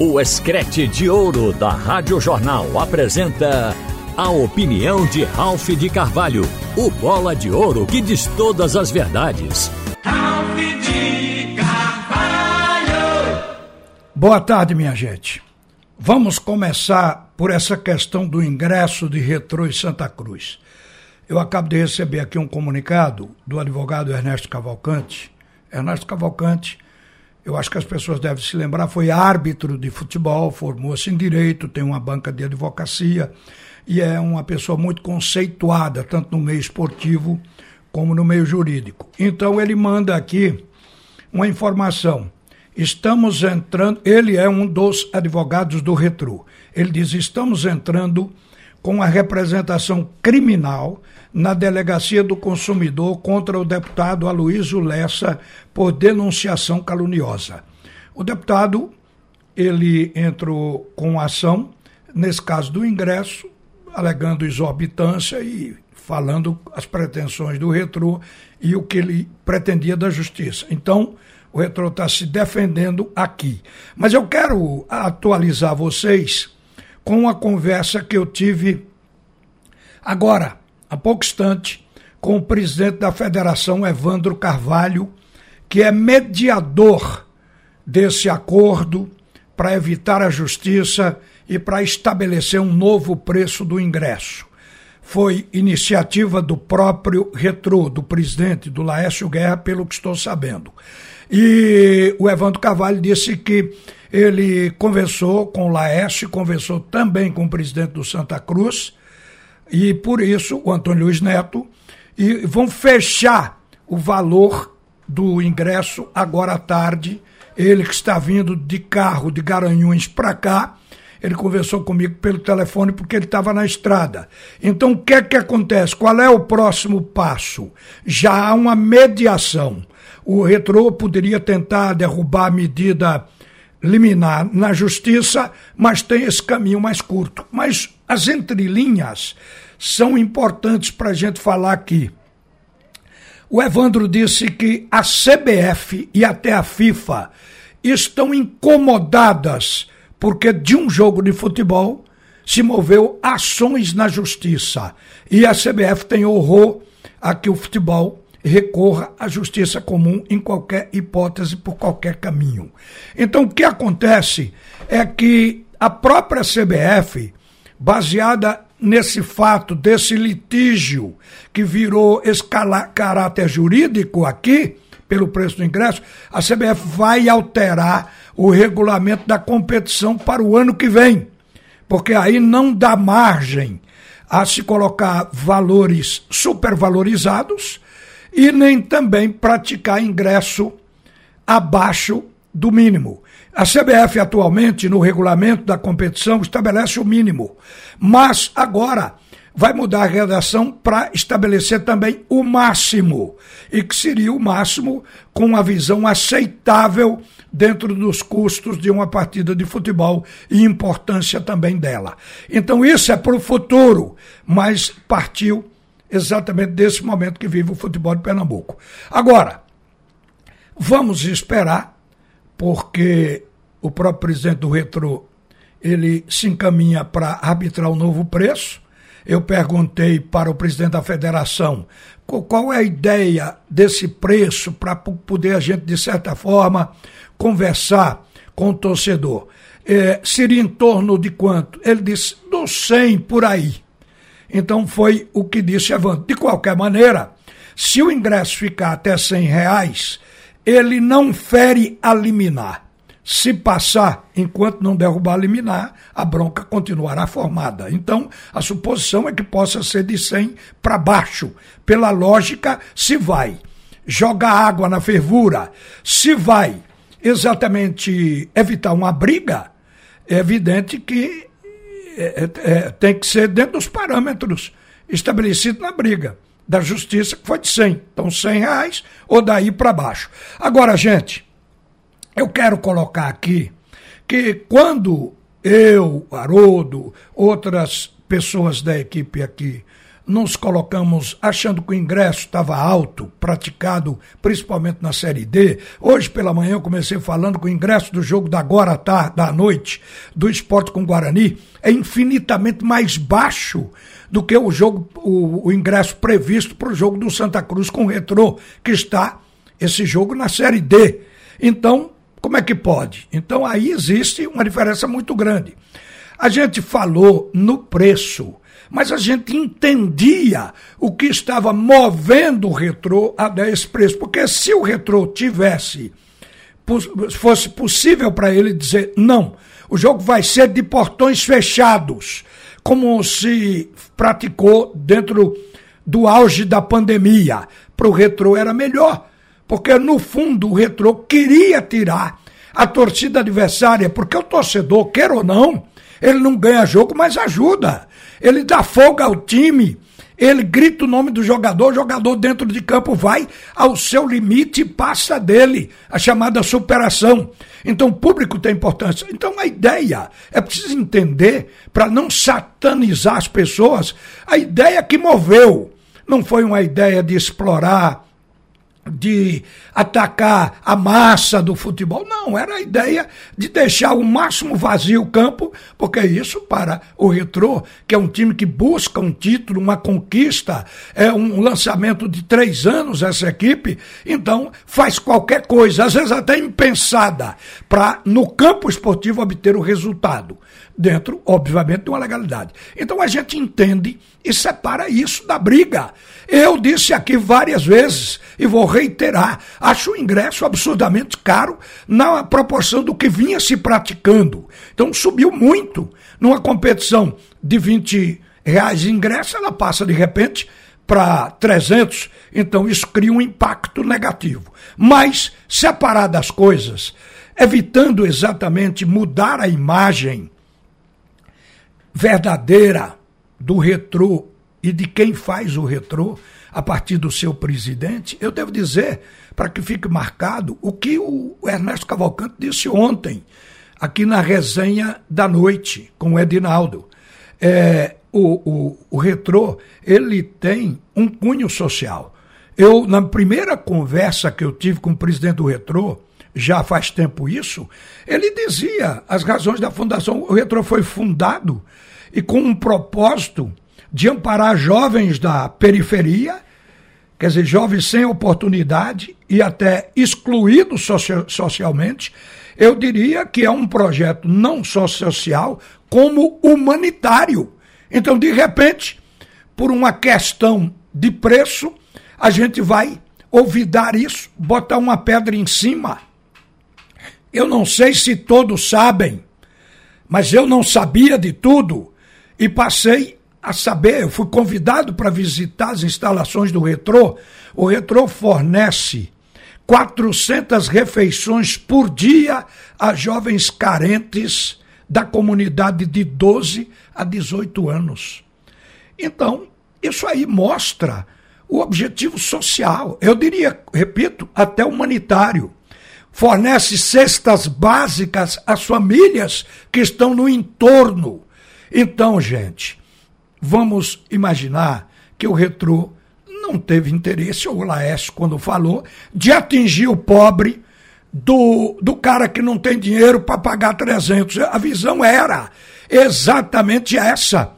O Escrete de Ouro da Rádio Jornal apresenta a opinião de Ralph de Carvalho, o bola de ouro que diz todas as verdades. Ralph de Carvalho! Boa tarde, minha gente. Vamos começar por essa questão do ingresso de Retrô em Santa Cruz. Eu acabo de receber aqui um comunicado do advogado Ernesto Cavalcante. Ernesto Cavalcante eu acho que as pessoas devem se lembrar, foi árbitro de futebol, formou-se em direito, tem uma banca de advocacia e é uma pessoa muito conceituada, tanto no meio esportivo como no meio jurídico. Então ele manda aqui uma informação. Estamos entrando, ele é um dos advogados do Retro. Ele diz: estamos entrando com a representação criminal na Delegacia do Consumidor contra o deputado Aloysio Lessa por denunciação caluniosa. O deputado ele entrou com ação, nesse caso do ingresso, alegando exorbitância e falando as pretensões do retrô e o que ele pretendia da justiça. Então, o retrô está se defendendo aqui. Mas eu quero atualizar vocês com uma conversa que eu tive agora, há pouco instante, com o presidente da federação, Evandro Carvalho, que é mediador desse acordo para evitar a justiça e para estabelecer um novo preço do ingresso. Foi iniciativa do próprio Retro, do presidente, do Laércio Guerra, pelo que estou sabendo. E o Evandro Carvalho disse que ele conversou com o Laércio, conversou também com o presidente do Santa Cruz, e por isso o Antônio Luiz Neto, e vão fechar o valor do ingresso agora à tarde. Ele que está vindo de carro de Garanhuns para cá, ele conversou comigo pelo telefone porque ele estava na estrada. Então, o que é que acontece? Qual é o próximo passo? Já há uma mediação. O retrô poderia tentar derrubar a medida liminar na justiça, mas tem esse caminho mais curto. Mas as entrelinhas são importantes para a gente falar aqui. O Evandro disse que a CBF e até a FIFA estão incomodadas porque de um jogo de futebol se moveu ações na justiça e a CBF tem horror a que o futebol recorra à justiça comum em qualquer hipótese, por qualquer caminho. Então, o que acontece é que a própria CBF, baseada nesse fato, desse litígio que virou esse caráter jurídico aqui, pelo preço do ingresso, a CBF vai alterar o regulamento da competição para o ano que vem. Porque aí não dá margem a se colocar valores supervalorizados e nem também praticar ingresso abaixo do mínimo. A CBF atualmente, no regulamento da competição, estabelece o mínimo, mas agora vai mudar a redação para estabelecer também o máximo, e que seria o máximo com uma visão aceitável dentro dos custos de uma partida de futebol e importância também dela. Então isso é para o futuro, mas partiu exatamente desse momento que vive o futebol de Pernambuco. Agora, vamos esperar, porque o próprio presidente do Retro ele se encaminha para arbitrar o um novo preço. Eu perguntei para o presidente da federação qual é a ideia desse preço para poder a gente, de certa forma, conversar com o torcedor. É, seria em torno de quanto? Ele disse, dos 100 por aí. Então foi o que disse Evandro. De qualquer maneira, se o ingresso ficar até 100 reais, ele não fere a liminar. Se passar, enquanto não derrubar a liminar, a bronca continuará formada. Então, a suposição é que possa ser de 100 para baixo. Pela lógica, se vai jogar água na fervura, se vai exatamente evitar uma briga, é evidente que é, é, é, tem que ser dentro dos parâmetros estabelecidos na briga da justiça, que foi de 100. Então, 100 reais ou daí para baixo. Agora, gente, eu quero colocar aqui que quando eu, Haroldo, outras pessoas da equipe aqui nos colocamos achando que o ingresso estava alto, praticado principalmente na Série D. Hoje pela manhã eu comecei falando que o ingresso do jogo da agora tá, da noite do esporte com Guarani é infinitamente mais baixo do que o jogo, o, o ingresso previsto para o jogo do Santa Cruz com o Retrô, que está esse jogo na Série D. Então, como é que pode? Então aí existe uma diferença muito grande. A gente falou no preço, mas a gente entendia o que estava movendo o retrô a dar esse preço. Porque se o retrô tivesse, fosse possível para ele dizer não, o jogo vai ser de portões fechados, como se praticou dentro do auge da pandemia. Para o retrô era melhor, porque no fundo o retrô queria tirar a torcida adversária, porque o torcedor, quer ou não, ele não ganha jogo, mas ajuda. Ele dá folga ao time. Ele grita o nome do jogador, o jogador dentro de campo vai ao seu limite e passa dele, a chamada superação. Então o público tem importância. Então a ideia é preciso entender, para não satanizar as pessoas, a ideia que moveu. Não foi uma ideia de explorar de atacar a massa do futebol. Não, era a ideia de deixar o máximo vazio o campo, porque isso para o Retrô, que é um time que busca um título, uma conquista, é um lançamento de três anos essa equipe, então faz qualquer coisa, às vezes até impensada, para no campo esportivo obter o resultado dentro, obviamente, de uma legalidade. Então a gente entende e separa isso da briga. Eu disse aqui várias vezes e vou reiterar: acho o ingresso absurdamente caro na proporção do que vinha se praticando. Então subiu muito. Numa competição de 20 reais de ingresso, ela passa de repente para 300, então isso cria um impacto negativo. Mas, separar das coisas, evitando exatamente mudar a imagem verdadeira do retrô e de quem faz o retrô a partir do seu presidente, eu devo dizer, para que fique marcado, o que o Ernesto Cavalcante disse ontem, aqui na resenha da noite, com o Edinaldo. É, o, o, o retrô, ele tem um cunho social. Eu, na primeira conversa que eu tive com o presidente do retrô, já faz tempo isso, ele dizia as razões da fundação. O Retro foi fundado e com um propósito de amparar jovens da periferia, quer dizer, jovens sem oportunidade e até excluídos socialmente. Eu diria que é um projeto não só social, como humanitário. Então, de repente, por uma questão de preço, a gente vai olvidar isso, botar uma pedra em cima eu não sei se todos sabem, mas eu não sabia de tudo e passei a saber. Eu fui convidado para visitar as instalações do Retrô. O Retrô fornece 400 refeições por dia a jovens carentes da comunidade de 12 a 18 anos. Então, isso aí mostra o objetivo social, eu diria, repito, até humanitário fornece cestas básicas às famílias que estão no entorno. Então, gente, vamos imaginar que o Retrô não teve interesse, ou o Laércio, quando falou, de atingir o pobre do, do cara que não tem dinheiro para pagar 300. A visão era exatamente essa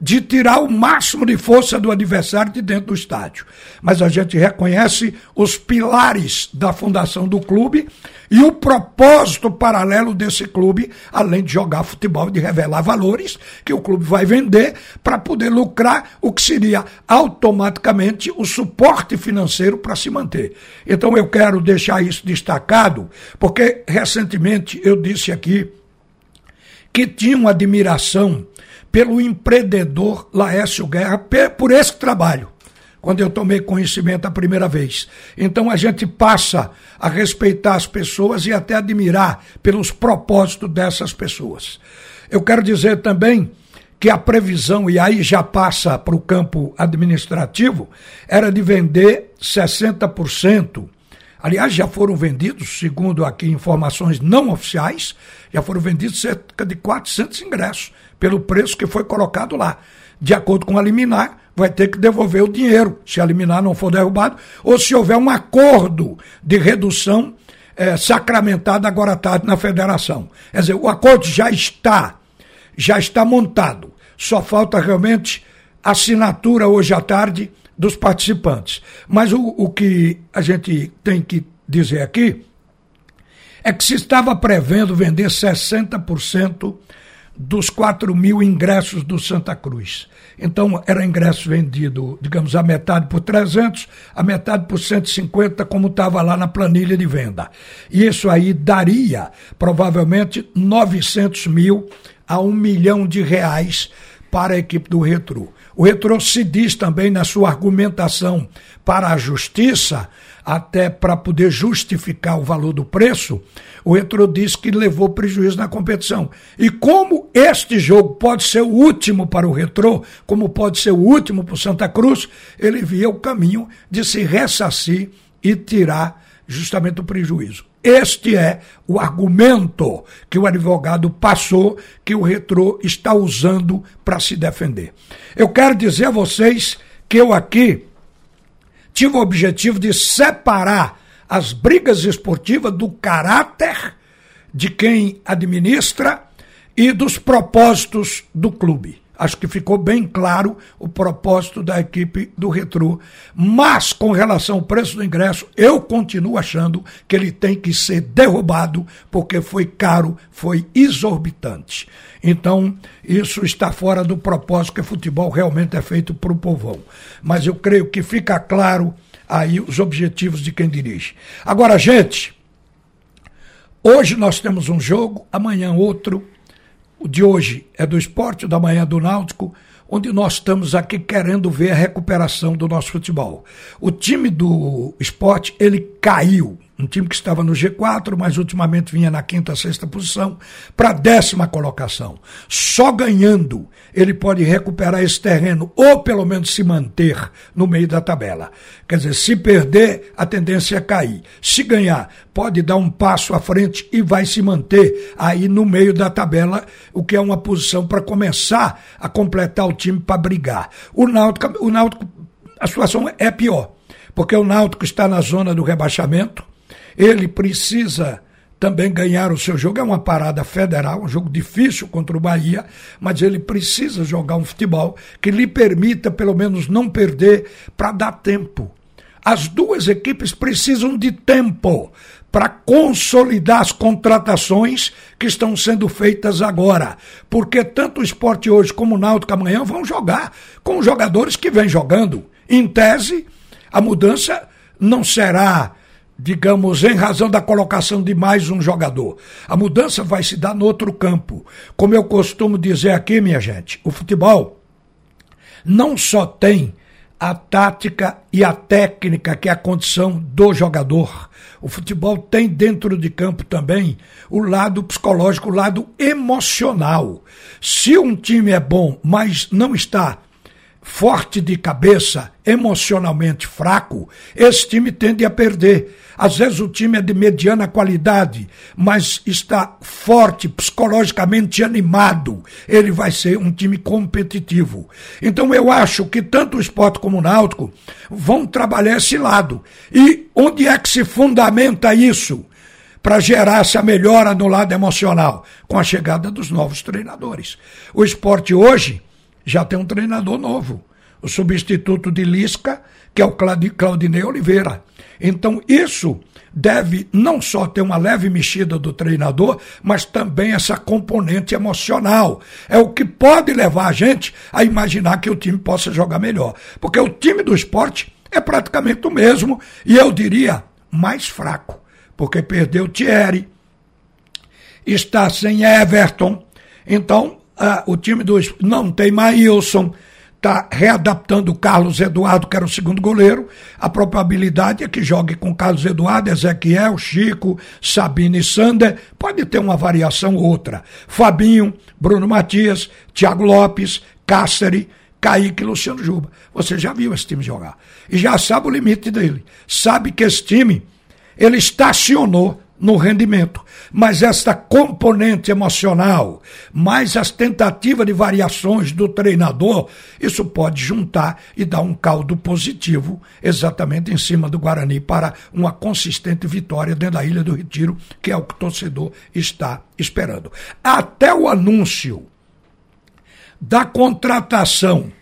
de tirar o máximo de força do adversário de dentro do estádio. Mas a gente reconhece os pilares da fundação do clube e o propósito paralelo desse clube, além de jogar futebol e de revelar valores que o clube vai vender para poder lucrar o que seria automaticamente o suporte financeiro para se manter. Então eu quero deixar isso destacado, porque recentemente eu disse aqui que tinha uma admiração pelo empreendedor Laércio Guerra por esse trabalho, quando eu tomei conhecimento a primeira vez. Então a gente passa a respeitar as pessoas e até admirar pelos propósitos dessas pessoas. Eu quero dizer também que a previsão, e aí já passa para o campo administrativo, era de vender 60% Aliás, já foram vendidos, segundo aqui informações não oficiais, já foram vendidos cerca de 400 ingressos, pelo preço que foi colocado lá. De acordo com a liminar, vai ter que devolver o dinheiro, se a liminar não for derrubado, ou se houver um acordo de redução é, sacramentado agora à tarde na federação. Quer dizer, o acordo já está, já está montado. Só falta realmente assinatura hoje à tarde dos participantes. Mas o, o que a gente tem que dizer aqui é que se estava prevendo vender 60% dos 4 mil ingressos do Santa Cruz. Então, era ingresso vendido, digamos, a metade por 300, a metade por 150, como estava lá na planilha de venda. E isso aí daria, provavelmente, 900 mil a um milhão de reais para a equipe do Retro. O Retro se diz também na sua argumentação para a justiça, até para poder justificar o valor do preço, o Retro diz que levou prejuízo na competição. E como este jogo pode ser o último para o Retro, como pode ser o último para o Santa Cruz, ele via o caminho de se ressarcir e tirar justamente o prejuízo. Este é o argumento que o advogado passou, que o retrô está usando para se defender. Eu quero dizer a vocês que eu aqui tive o objetivo de separar as brigas esportivas do caráter de quem administra e dos propósitos do clube. Acho que ficou bem claro o propósito da equipe do Retro. Mas, com relação ao preço do ingresso, eu continuo achando que ele tem que ser derrubado, porque foi caro, foi exorbitante. Então, isso está fora do propósito que futebol realmente é feito para o povão. Mas eu creio que fica claro aí os objetivos de quem dirige. Agora, gente, hoje nós temos um jogo, amanhã outro o de hoje é do esporte, o da manhã é do Náutico, onde nós estamos aqui querendo ver a recuperação do nosso futebol. O time do esporte, ele caiu um time que estava no G4, mas ultimamente vinha na quinta, sexta posição, para a décima colocação. Só ganhando ele pode recuperar esse terreno, ou pelo menos se manter no meio da tabela. Quer dizer, se perder, a tendência é cair. Se ganhar, pode dar um passo à frente e vai se manter aí no meio da tabela, o que é uma posição para começar a completar o time para brigar. O Náutico, o Náutico, a situação é pior, porque o Náutico está na zona do rebaixamento, ele precisa também ganhar o seu jogo. É uma parada federal, um jogo difícil contra o Bahia, mas ele precisa jogar um futebol que lhe permita, pelo menos, não perder para dar tempo. As duas equipes precisam de tempo para consolidar as contratações que estão sendo feitas agora. Porque tanto o esporte hoje como o Náutico amanhã vão jogar com os jogadores que vêm jogando. Em tese, a mudança não será digamos, em razão da colocação de mais um jogador. A mudança vai se dar no outro campo. Como eu costumo dizer aqui, minha gente, o futebol não só tem a tática e a técnica, que é a condição do jogador. O futebol tem dentro de campo também o lado psicológico, o lado emocional. Se um time é bom, mas não está forte de cabeça, emocionalmente fraco, esse time tende a perder. Às vezes o time é de mediana qualidade, mas está forte, psicologicamente animado. Ele vai ser um time competitivo. Então eu acho que tanto o esporte como o náutico vão trabalhar esse lado. E onde é que se fundamenta isso? para gerar essa melhora no lado emocional, com a chegada dos novos treinadores. O esporte hoje já tem um treinador novo, o substituto de Lisca, que é o Claudinei Oliveira. Então, isso deve não só ter uma leve mexida do treinador, mas também essa componente emocional. É o que pode levar a gente a imaginar que o time possa jogar melhor. Porque o time do esporte é praticamente o mesmo, e eu diria mais fraco, porque perdeu Thierry, está sem Everton, então ah, o time do não tem Maílson, está readaptando o Carlos Eduardo, que era o segundo goleiro. A probabilidade é que jogue com Carlos Eduardo, Ezequiel, Chico, Sabine e Sander. Pode ter uma variação ou outra. Fabinho, Bruno Matias, Thiago Lopes, Cáceres, Kaique e Luciano Juba. Você já viu esse time jogar. E já sabe o limite dele. Sabe que esse time ele estacionou no rendimento. Mas esta componente emocional, mais as tentativas de variações do treinador, isso pode juntar e dar um caldo positivo exatamente em cima do Guarani para uma consistente vitória dentro da Ilha do Retiro, que é o que o torcedor está esperando. Até o anúncio da contratação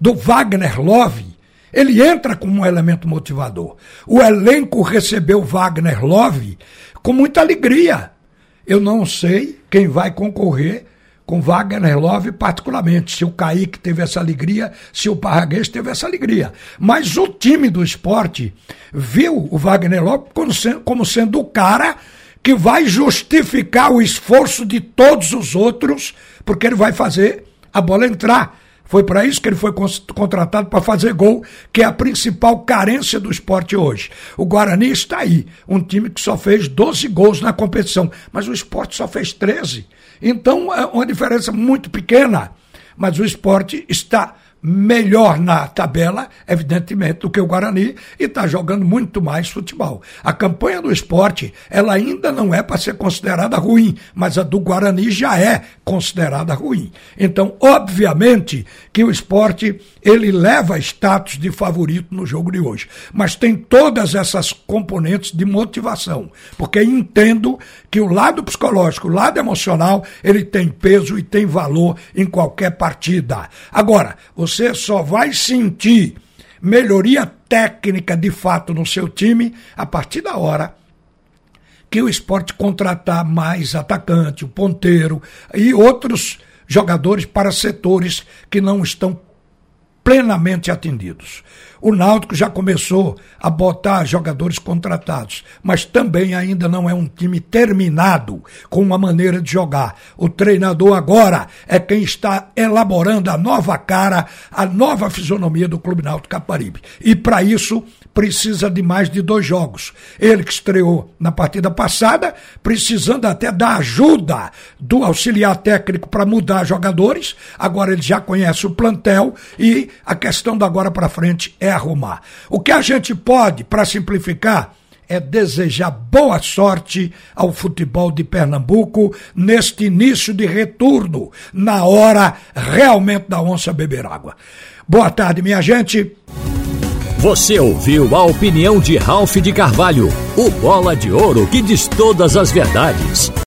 do Wagner Love, ele entra como um elemento motivador. O elenco recebeu Wagner Love com muita alegria. Eu não sei quem vai concorrer com Wagner Love particularmente, se o Kaique teve essa alegria, se o Parraguês teve essa alegria. Mas o time do esporte viu o Wagner Love como sendo, como sendo o cara que vai justificar o esforço de todos os outros, porque ele vai fazer a bola entrar. Foi para isso que ele foi contratado para fazer gol, que é a principal carência do esporte hoje. O Guarani está aí, um time que só fez 12 gols na competição, mas o esporte só fez 13. Então é uma diferença muito pequena. Mas o esporte está melhor na tabela, evidentemente, do que o Guarani e está jogando muito mais futebol. A campanha do esporte, ela ainda não é para ser considerada ruim, mas a do Guarani já é considerada ruim. Então, obviamente que o esporte ele leva status de favorito no jogo de hoje, mas tem todas essas componentes de motivação, porque entendo que o lado psicológico, o lado emocional, ele tem peso e tem valor em qualquer partida. Agora, você só vai sentir melhoria técnica de fato no seu time a partir da hora que o esporte contratar mais atacante, o ponteiro e outros jogadores para setores que não estão plenamente atendidos. O Náutico já começou a botar jogadores contratados, mas também ainda não é um time terminado com uma maneira de jogar. O treinador agora é quem está elaborando a nova cara, a nova fisionomia do Clube Náutico Caparibe. E para isso precisa de mais de dois jogos. Ele que estreou na partida passada, precisando até da ajuda do auxiliar técnico para mudar jogadores. Agora ele já conhece o plantel e a questão da agora para frente é arrumar. O que a gente pode, para simplificar, é desejar boa sorte ao futebol de Pernambuco neste início de retorno, na hora realmente da onça beber água. Boa tarde, minha gente. Você ouviu a opinião de Ralph de Carvalho, o bola de ouro que diz todas as verdades.